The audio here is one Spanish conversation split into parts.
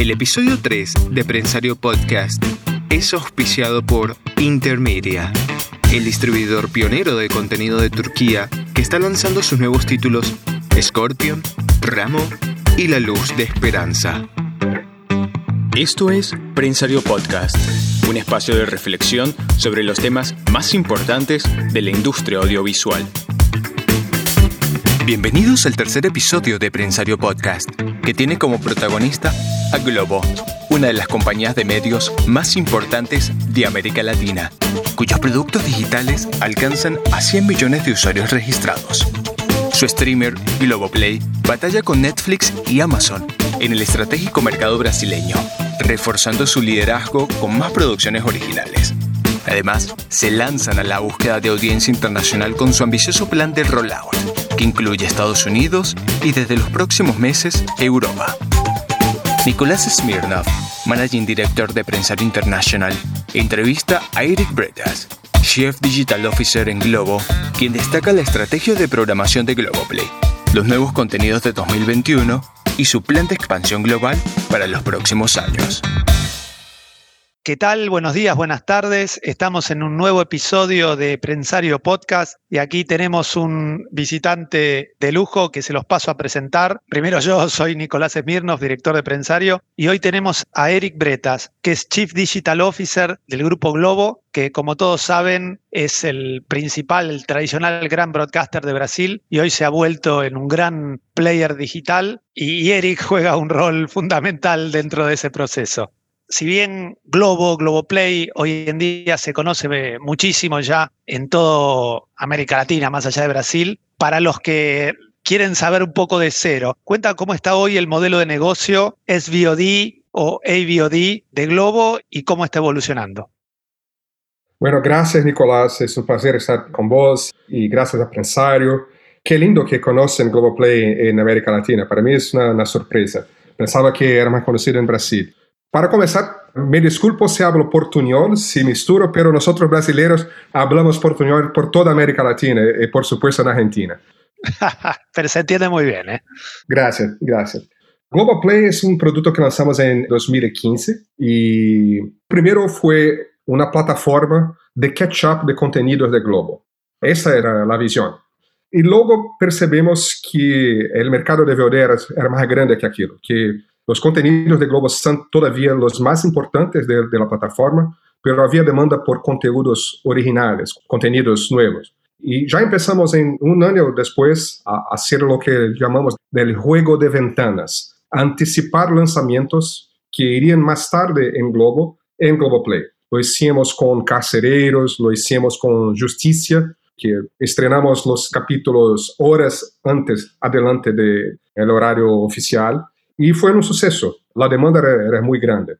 El episodio 3 de Prensario Podcast es auspiciado por Intermedia, el distribuidor pionero de contenido de Turquía que está lanzando sus nuevos títulos Scorpion, Ramo y La Luz de Esperanza. Esto es Prensario Podcast, un espacio de reflexión sobre los temas más importantes de la industria audiovisual. Bienvenidos al tercer episodio de Prensario Podcast, que tiene como protagonista a Globo, una de las compañías de medios más importantes de América Latina, cuyos productos digitales alcanzan a 100 millones de usuarios registrados. Su streamer, Globoplay, batalla con Netflix y Amazon en el estratégico mercado brasileño, reforzando su liderazgo con más producciones originales. Además, se lanzan a la búsqueda de audiencia internacional con su ambicioso plan de rollout, que incluye Estados Unidos y desde los próximos meses Europa. Nicolás Smirnov, Managing Director de Prensario International, entrevista a Eric Bretas, Chief Digital Officer en Globo, quien destaca la estrategia de programación de Globoplay, los nuevos contenidos de 2021 y su plan de expansión global para los próximos años. ¿Qué tal? Buenos días, buenas tardes. Estamos en un nuevo episodio de Prensario Podcast y aquí tenemos un visitante de lujo que se los paso a presentar. Primero yo soy Nicolás Smirnov, director de Prensario, y hoy tenemos a Eric Bretas, que es Chief Digital Officer del Grupo Globo, que como todos saben es el principal, el tradicional gran broadcaster de Brasil y hoy se ha vuelto en un gran player digital y Eric juega un rol fundamental dentro de ese proceso si bien Globo, Globoplay hoy en día se conoce muchísimo ya en toda América Latina, más allá de Brasil, para los que quieren saber un poco de cero, cuenta cómo está hoy el modelo de negocio SVOD o AVOD de Globo y cómo está evolucionando. Bueno, gracias Nicolás, es un placer estar con vos y gracias a Prensario. Qué lindo que conocen Globoplay en América Latina, para mí es una, una sorpresa. Pensaba que era más conocido en Brasil. Para comenzar, me disculpo si hablo portuñol, si misturo, pero nosotros brasileños hablamos portuñol por toda América Latina y por supuesto en Argentina. pero se entiende muy bien, ¿eh? Gracias, gracias. Globoplay es un producto que lanzamos en 2015 y primero fue una plataforma de catch-up de contenidos de Globo. Esa era la visión. Y luego percebemos que el mercado de VOD era más grande que aquello, que los contenidos de Globo son todavía los más importantes de, la plataforma, pero había demanda por contenidos originales, contenidos nuevos. Y ya empezamos en un año después a hacer lo que llamamos del juego de ventanas, anticipar lanzamientos que irían más tarde en Globo, en Globoplay. Lo hicimos con Carcereiros, lo hicimos con Justicia, que estrenamos los capítulos horas antes, adelante del horario oficial. Y fue un suceso. La demanda era, muy grande.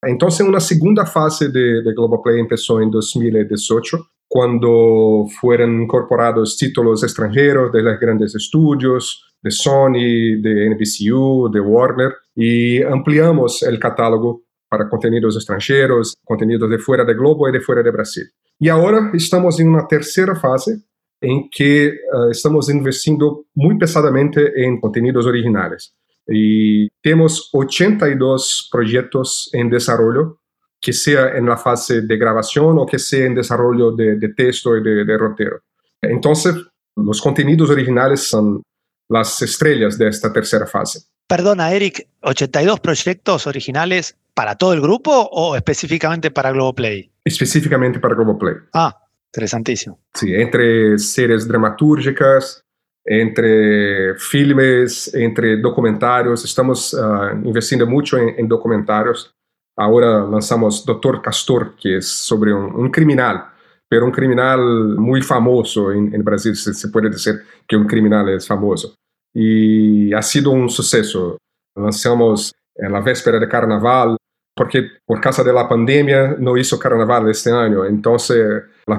Entonces, una segunda fase de, de Globoplay empezó en 2018, cuando fueron incorporados títulos extranjeros de los grandes estudios, de Sony, de NBCU, de Warner, y ampliamos el catálogo para contenidos extranjeros, contenidos de fuera de Globo y de fuera de Brasil. Y ahora estamos en una tercera fase en que uh, estamos investindo muy pesadamente en contenidos originales. Y tenemos 82 proyectos en desarrollo, que sea en la fase de grabación o que sea en desarrollo de, texto y de, de rotero. Entonces, los contenidos originales son las estrellas de esta tercera fase. Perdona, Eric, ¿82 proyectos originales para todo el grupo o específicamente para Globoplay? Específicamente para Globoplay. Ah, interesantísimo. Sí, entre series dramatúrgicas, entre filmes, entre documentários. Estamos uh, investindo muito em, em, documentários. Agora lançamos Castor, que é sobre um, um criminal, pero um criminal muito famoso em, Brasil. Se, se pode dizer que um criminal é famoso. E ha sido um sucesso. Lançamos na véspera de Carnaval, porque por causa da pandemia não hizo Carnaval este ano. Então, as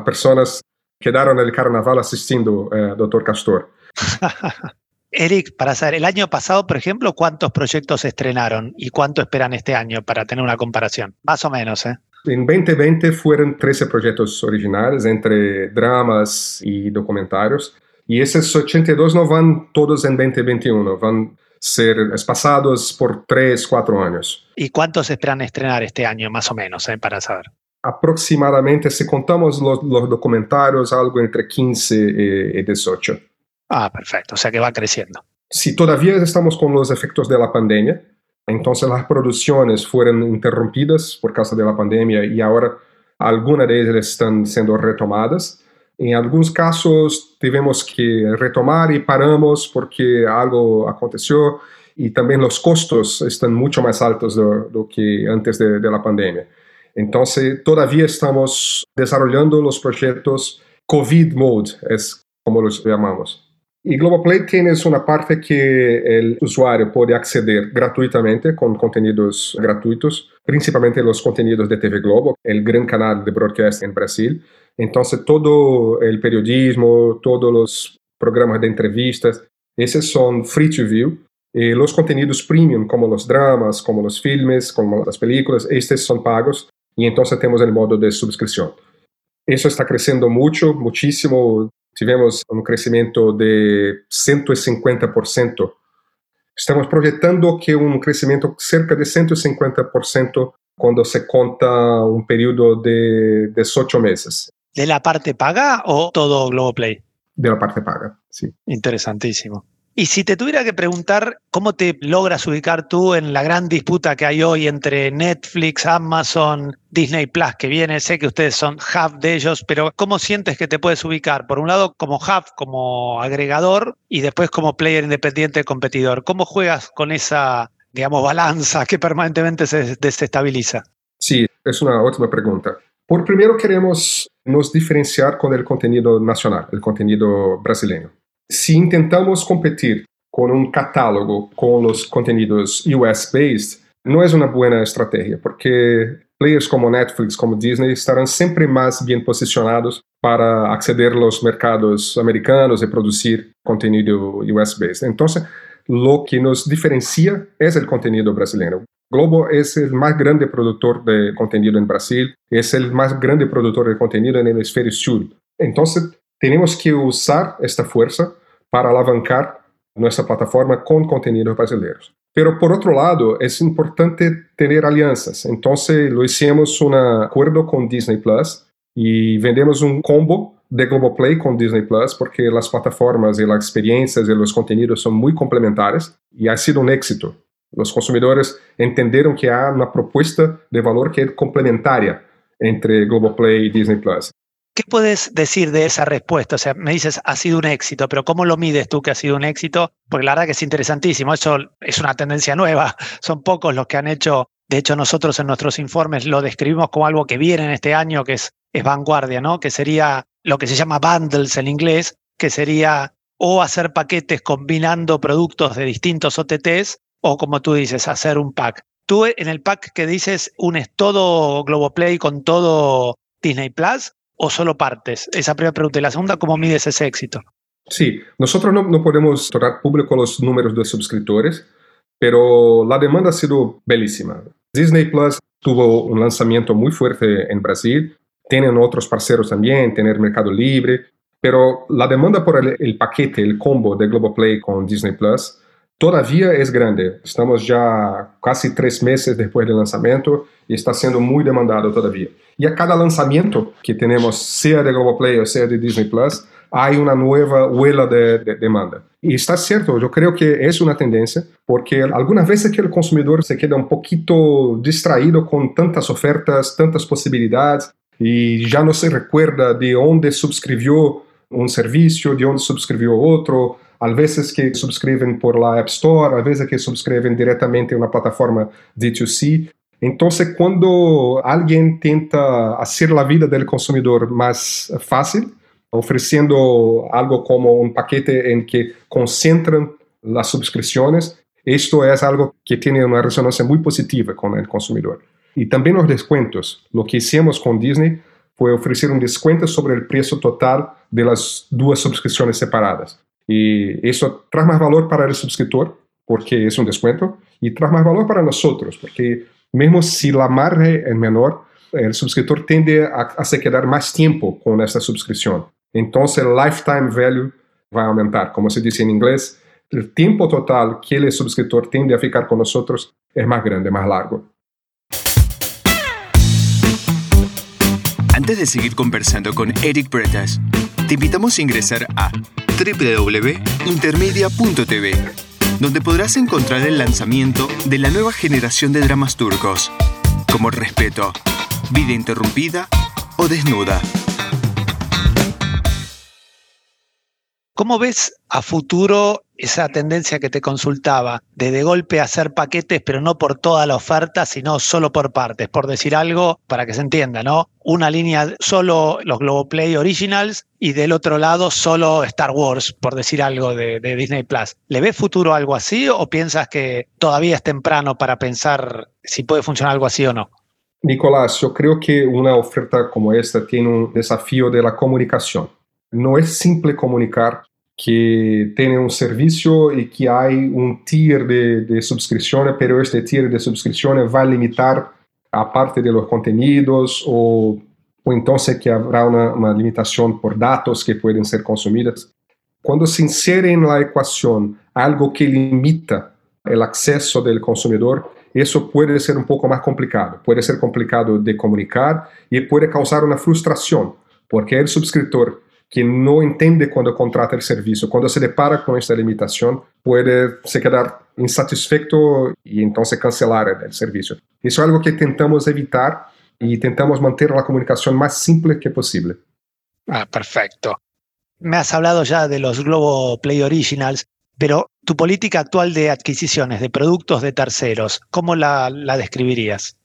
pessoas quedaram no Carnaval assistindo uh, Doutor Castor. Eric, para saber, el año pasado, por ejemplo, ¿cuántos proyectos se estrenaron y cuánto esperan este año para tener una comparación? Más o menos, ¿eh? En 2020 fueron 13 proyectos originales entre dramas y documentarios. Y esos 82 no van todos en 2021, van ser espaciados por tres, cuatro años. ¿Y cuántos esperan estrenar este año, más o menos, eh, para saber? Aproximadamente, si contamos los, los documentarios, algo entre 15 y 18. Ah, perfecto, o sea que va creciendo. Si todavía estamos con los efectos de la pandemia, entonces las producciones fueron interrumpidas por causa de la pandemia y ahora algunas de ellas están siendo retomadas. En algunos casos tuvimos que retomar y paramos porque algo aconteció y también los costos están mucho más altos de lo que antes de, de la pandemia. Entonces todavía estamos desarrollando los proyectos COVID Mode, es como los llamamos. Y Globoplay tiene una parte que el usuario puede acceder gratuitamente con contenidos gratuitos, principalmente los contenidos de TV Globo, el gran canal de broadcast en Brasil. Entonces todo el periodismo, todos los programas de entrevistas, esos son free to view. Y los contenidos premium, como los dramas, como los filmes, como las películas, estos son pagos y entonces tenemos el modo de suscripción. Eso está creciendo mucho, muchísimo tivemos um crescimento de 150%. Estamos projetando que um crescimento cerca de 150% quando se conta um período de 18 meses. ¿De la parte paga o todo Globoplay? De la parte paga, sí. Interesantísimo. Y si te tuviera que preguntar cómo te logras ubicar tú en la gran disputa que hay hoy entre Netflix, Amazon, Disney Plus, que viene, sé que ustedes son hub de ellos, pero ¿cómo sientes que te puedes ubicar? Por un lado, como hub, como agregador, y después como player independiente competidor. ¿Cómo juegas con esa, digamos, balanza que permanentemente se desestabiliza? Sí, es una ótima pregunta. Por primero queremos nos diferenciar con el contenido nacional, el contenido brasileño. Si intentamos competir con un catálogo con los contenidos US-based, no es una buena estrategia, porque players como Netflix, como Disney, estarán siempre más bien posicionados para acceder a los mercados americanos y producir contenido US-based. Entonces, lo que nos diferencia es el contenido brasileño. Globo es el más grande productor de contenido en Brasil, es el más grande productor de contenido en el hemisferio sur. Tenemos que usar esta fuerza para alavancar nuestra plataforma con contenidos brasileños. Pero por otro lado, es importante tener alianzas. Entonces lo hicimos un acuerdo con Disney Plus y vendemos un combo de Globoplay con Disney Plus porque las plataformas y las experiencias y los contenidos son muy complementares y ha sido un éxito. Los consumidores entendieron que hay una propuesta de valor que es complementaria entre Globoplay y Disney Plus. ¿Qué puedes decir de esa respuesta? O sea, me dices, ha sido un éxito, pero ¿cómo lo mides tú que ha sido un éxito? Porque la verdad que es interesantísimo. Eso es una tendencia nueva. Son pocos los que han hecho. De hecho, nosotros en nuestros informes lo describimos como algo que viene en este año, que es, es vanguardia, ¿no? Que sería lo que se llama bundles en inglés, que sería o hacer paquetes combinando productos de distintos OTTs, o como tú dices, hacer un pack. Tú en el pack que dices, unes todo Globoplay con todo Disney Plus, o solo partes? Esa primera pregunta. Y la segunda, ¿cómo mides ese éxito? Sí, nosotros no, no podemos tornar público los números de suscriptores, pero la demanda ha sido bellísima. Disney Plus tuvo un lanzamiento muy fuerte en Brasil, tienen otros parceros también, tener Mercado Libre, pero la demanda por el, el paquete, el combo de Globoplay con Disney Plus todavía es grande. Estamos ya casi tres meses después del lanzamiento y está siendo muy demandado todavía. Y a cada lanzamiento que tenemos, sea de Globoplay o sea de Disney Plus, hay una nueva huela de, de, demanda. Y está cierto, yo creo que es una tendencia, porque algunas veces que el consumidor se queda un poquito distraído con tantas ofertas, tantas posibilidades, y ya no se recuerda de dónde suscribió un servicio, de dónde suscribió otro, a veces que suscriben por la App Store, a veces que suscriben directamente en una plataforma D2C. Entonces, cuando alguien tenta hacer la vida del consumidor más fácil, ofreciendo algo como un paquete en que concentran las suscripciones, esto es algo que tiene una resonancia muy positiva con el consumidor. Y también los descuentos. Lo que hicimos con Disney fue ofrecer un descuento sobre el precio total de las dos suscripciones separadas. Y eso trae más valor para el suscriptor, porque es un descuento, y trae más valor para nosotros, porque mesmo si la margen es menor, el suscriptor tiende a, a se quedar más tiempo con esta suscripción. Entonces el lifetime value va a aumentar. Como se dice en inglés, el tiempo total que el suscriptor tiende a ficar con nosotros es más grande, más largo. Antes de seguir conversando con Eric Bretas, te invitamos a ingresar a www.intermedia.tv, donde podrás encontrar el lanzamiento de la nueva generación de dramas turcos, como Respeto, Vida Interrumpida o Desnuda. ¿Cómo ves a futuro esa tendencia que te consultaba de de golpe hacer paquetes, pero no por toda la oferta, sino solo por partes? Por decir algo, para que se entienda, ¿no? Una línea solo los Globoplay Originals y del otro lado solo Star Wars, por decir algo de, Disney Plus. ¿Le ves futuro algo así o piensas que todavía es temprano para pensar si puede funcionar algo así o no? Nicolás, yo creo que una oferta como esta tiene un desafío de la comunicación. No es simple comunicar que tiene un servicio y que hay un tier de, de suscripciones, pero este tier de suscripciones va a limitar a parte de los contenidos o, o entonces que habrá una, una, limitación por datos que pueden ser consumidas. Cuando se insere la ecuación algo que limita el acceso del consumidor, eso puede ser un poco más complicado. Puede ser complicado de comunicar y puede causar una frustración, porque el suscriptor que no entiende cuando contrata el servicio, cuando se depara con esta limitación, puede se quedar insatisfecho y entonces cancelar el, servicio. Eso es algo que intentamos evitar y intentamos mantener la comunicación más simple que posible. Ah, perfecto. Me has hablado ya de los Globo Play Originals, pero tu política actual de adquisiciones de productos de terceros, ¿cómo la, la describirías?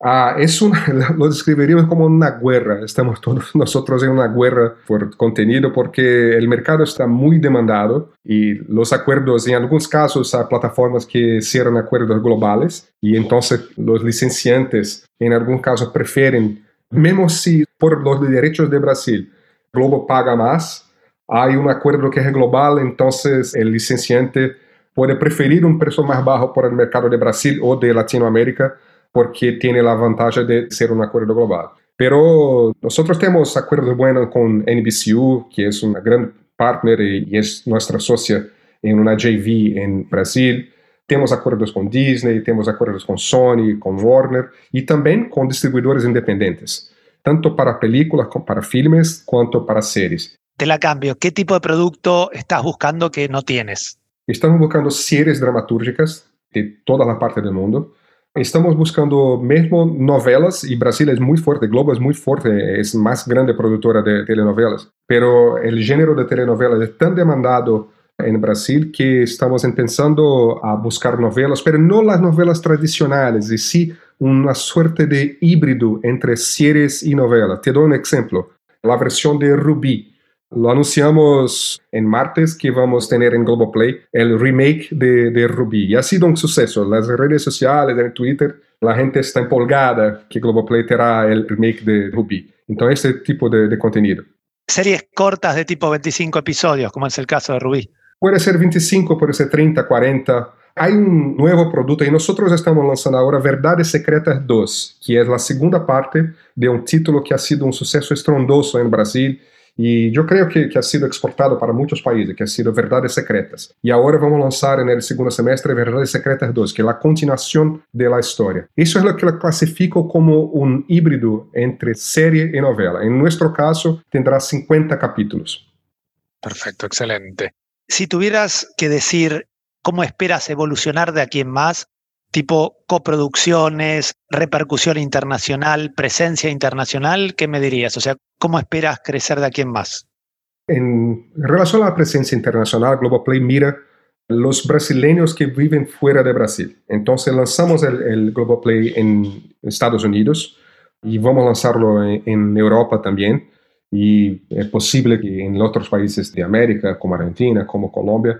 Ah, es una, lo describiríamos como una guerra. Estamos todos nosotros en una guerra por contenido porque el mercado está muy demandado y los acuerdos, en algunos casos, hay plataformas que cierran acuerdos globales y entonces los licenciantes, en algunos casos, prefieren, mismo si por los derechos de Brasil, Globo paga más, hay un acuerdo que es global, entonces el licenciante puede preferir un precio más bajo por el mercado de Brasil o de Latinoamérica porque tiene la ventaja de ser un acuerdo global. Pero nosotros tenemos acuerdos buenos con NBCU, que es una gran partner y, es nuestra socia en una JV en Brasil. Tenemos acuerdos con Disney, tenemos acuerdos con Sony, con Warner y también con distribuidores independientes, tanto para películas, como para filmes, cuanto para series. Te la cambio. ¿Qué tipo de producto estás buscando que no tienes? Estamos buscando series dramatúrgicas de toda la parte del mundo Estamos buscando mesmo novelas y Brasil es muy fuerte, Globo es muy fuerte, es más grande productora de telenovelas, pero el género de telenovelas es tan demandado en Brasil que estamos empezando a buscar novelas, pero no las novelas tradicionales, y sí una suerte de híbrido entre series y novelas. Te doy un ejemplo, la versión de Ruby. Lo anunciamos en martes que vamos a tener en Globoplay el remake de, de Ruby. Y ha sido un suceso. Las redes sociales, en Twitter, la gente está empolgada que Globoplay tendrá el remake de Ruby. Entonces, este tipo de, de contenido. Series cortas de tipo 25 episodios, como es el caso de Ruby. Puede ser 25, puede ser 30, 40. Hay un nuevo producto y nosotros estamos lanzando ahora Verdades Secretas 2, que es la segunda parte de un título que ha sido un suceso estrondoso en Brasil y yo creo que, que, ha sido exportado para muchos países, que ha sido Verdades Secretas. Y ahora vamos a lanzar en el segundo semestre Verdades Secretas 2, que es la continuación de la historia. Eso es lo que lo clasifico como un híbrido entre serie y novela. En nuestro caso, tendrá 50 capítulos. Perfecto, excelente. Si tuvieras que decir cómo esperas evolucionar de aquí en más, tipo coproducciones, repercusión internacional, presencia internacional, ¿qué me dirías? O sea, ¿cómo esperas crecer de aquí en más? En relación a la presencia internacional, Globoplay mira los brasileños que viven fuera de Brasil. Entonces lanzamos el, el Globoplay en Estados Unidos y vamos a lanzarlo en, en Europa también. Y es posible que en otros países de América, como Argentina, como Colombia,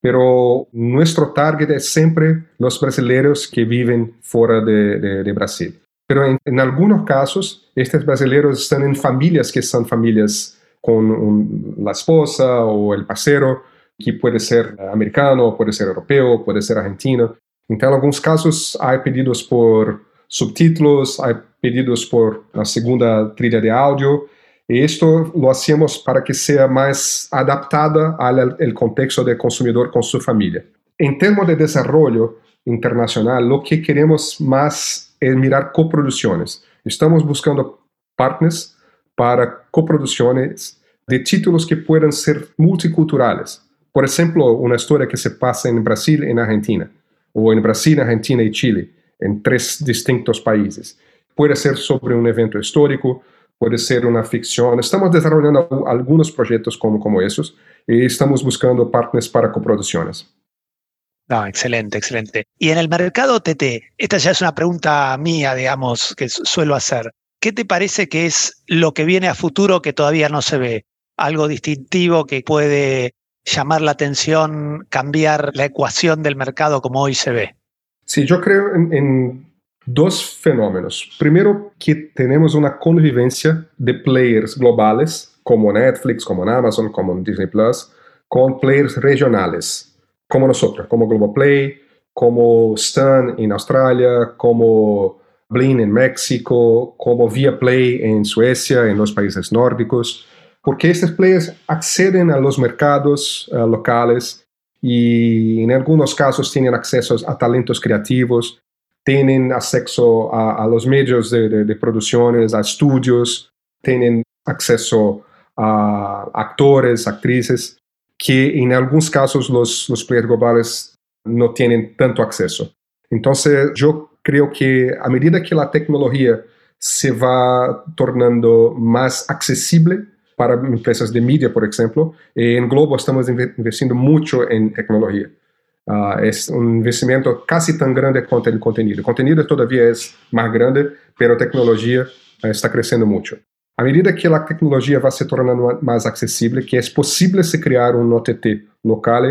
pero nuestro target es siempre los brasileños que viven fuera de, Brasil. Pero en, algunos casos, estos brasileños están en familias que son familias con la esposa o el pasero, que puede ser americano, puede ser europeo, puede ser argentino. Entonces, en algunos casos hay pedidos por subtítulos, hay pedidos por la segunda trilla de audio, Y esto lo hacemos para que sea más adaptada al contexto del consumidor con su familia. En términos de desarrollo internacional, lo que queremos más es mirar coproducciones. Estamos buscando partners para coproducciones de títulos que puedan ser multiculturales. Por ejemplo, una historia que se pasa en Brasil en Argentina, o en Brasil, Argentina y Chile, en tres distintos países. Puede ser sobre un evento histórico, puede ser una ficción. Estamos desarrollando algunos proyectos como, como esos y estamos buscando partners para coproducciones. No, excelente, excelente. Y en el mercado TT, esta ya es una pregunta mía, digamos, que suelo hacer. ¿Qué te parece que es lo que viene a futuro que todavía no se ve? Algo distintivo que puede llamar la atención, cambiar la ecuación del mercado como hoy se ve. Sí, yo creo en, en dos fenómenos. Primero, que tenemos una convivencia de players globales, como Netflix, como Amazon, como Disney Plus, con players regionales como nosotros, como Globoplay, como Stan en Australia, como Blim en México, como Viaplay en Suecia, en los países nórdicos, porque estos players acceden a los mercados uh, locales y en algunos casos tienen acceso a talentos creativos, tienen acceso a, a los medios de, de, de, producciones, a estudios, tienen acceso a actores, actrices que en algunos casos los, los players globales no tienen tanto acceso. Entonces yo creo que a medida que la tecnología se va tornando más accesible para empresas de media, por ejemplo, en Globo estamos investiendo mucho en tecnología. Uh, es un investimento casi tan grande como el contenido. El contenido todavía es más grande, pero tecnología uh, está creciendo mucho. À medida que a tecnologia vai se tornando mais acessível, que é possível se criar um OTT local,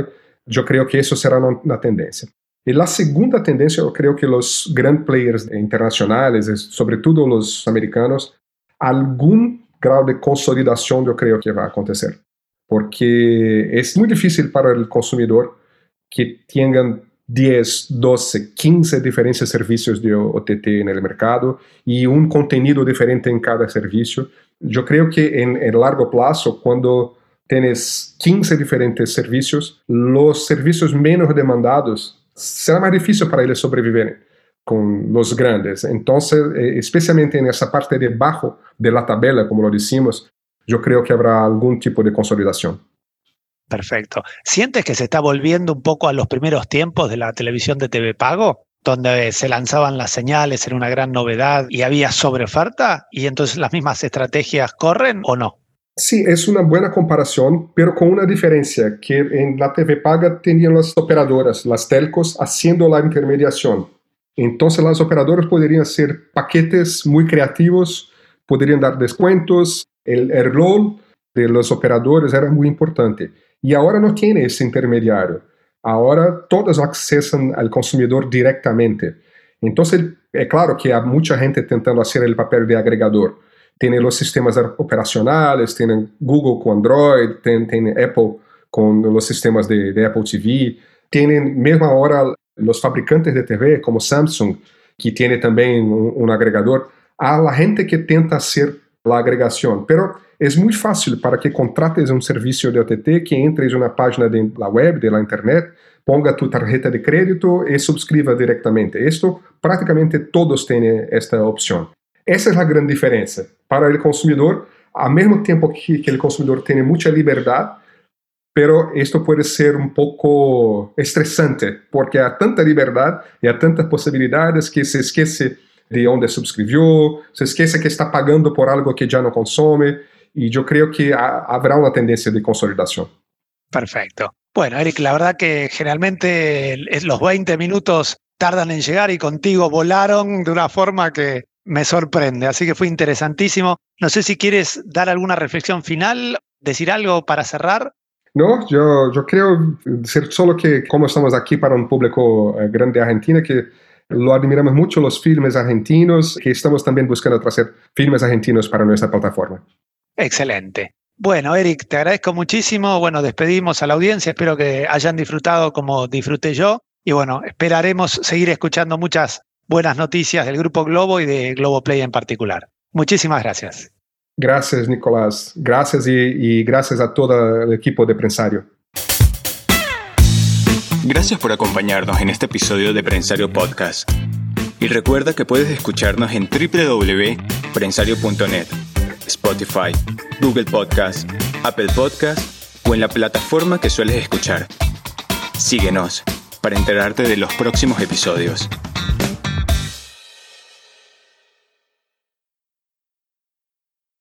eu creio que isso será uma tendência. E a segunda tendência, eu creio que os grandes players internacionais, sobretudo os americanos, algum grau de consolidação eu creio que vai acontecer. Porque é muito difícil para o consumidor que tenham 10, 12, 15 diferentes servicios de OTT en el mercado y un contenido diferente en cada servicio. Yo creo que en el largo plazo, cuando tienes 15 diferentes servicios, los servicios menos demandados será más difícil para ellos sobrevivir con los grandes. Entonces, eh, especialmente en esa parte de bajo de la tabla, como lo decimos, yo creo que habrá algún tipo de consolidación. Perfecto. ¿Sientes que se está volviendo un poco a los primeros tiempos de la televisión de TV Pago? donde se lanzaban las señales, era una gran novedad y había sobreoferta y entonces las mismas estrategias corren o no? Sí, es una buena comparación, pero con una diferencia, que en la TV paga tenían las operadoras, las telcos, haciendo la intermediación. Entonces las operadoras podrían hacer paquetes muy creativos, podrían dar descuentos, el, el rol de los operadores era muy importante. Y ahora no tiene ese intermediario. Ahora todos accesan al consumidor directamente. Entonces, es claro que hay mucha gente tentando hacer el papel de agregador. Tiene los sistemas operacionales, tienen Google con Android, tiene, Apple con los sistemas de, de, Apple TV, tienen mismo ahora los fabricantes de TV como Samsung, que tiene también un, un agregador, a gente que tenta hacer la agregación. Pero es muy fácil para que contrates un servicio de OTT, que entres en una página de web, de la internet, ponga tu tarjeta de crédito y suscriba directamente. Esto prácticamente todos tienen esta opción. Esa es la gran diferencia. Para el consumidor, al mismo tiempo que, que consumidor tiene mucha libertad, pero esto puede ser un poco estresante, porque hay tanta libertad y hay tantas posibilidades que se esquece de dónde suscribió, se esquece que está pagando por algo que ya no consume, y yo creo que habrá una tendencia de consolidación. Perfecto. Bueno, Eric, la verdad que generalmente los 20 minutos tardan en llegar y contigo volaron de una forma que me sorprende, así que fue interesantísimo. No sé si quieres dar alguna reflexión final, decir algo para cerrar. No, yo, yo creo decir solo que como estamos aquí para un público eh, grande de Argentina, que lo admiramos mucho los filmes argentinos, que estamos también buscando traer filmes argentinos para nuestra plataforma. Excelente. Bueno, Eric, te agradezco muchísimo. Bueno, despedimos a la audiencia. Espero que hayan disfrutado como disfruté yo. Y bueno, esperaremos seguir escuchando muchas buenas noticias del Grupo Globo y de Globo Play en particular. Muchísimas gracias. Gracias, Nicolás. Gracias y, y gracias a todo el equipo de Prensario. Gracias por acompañarnos en este episodio de Prensario Podcast. Y recuerda que puedes escucharnos en www.prensario.net, Spotify, Google Podcast, Apple Podcast o en la plataforma que sueles escuchar. Síguenos para enterarte de los próximos episodios.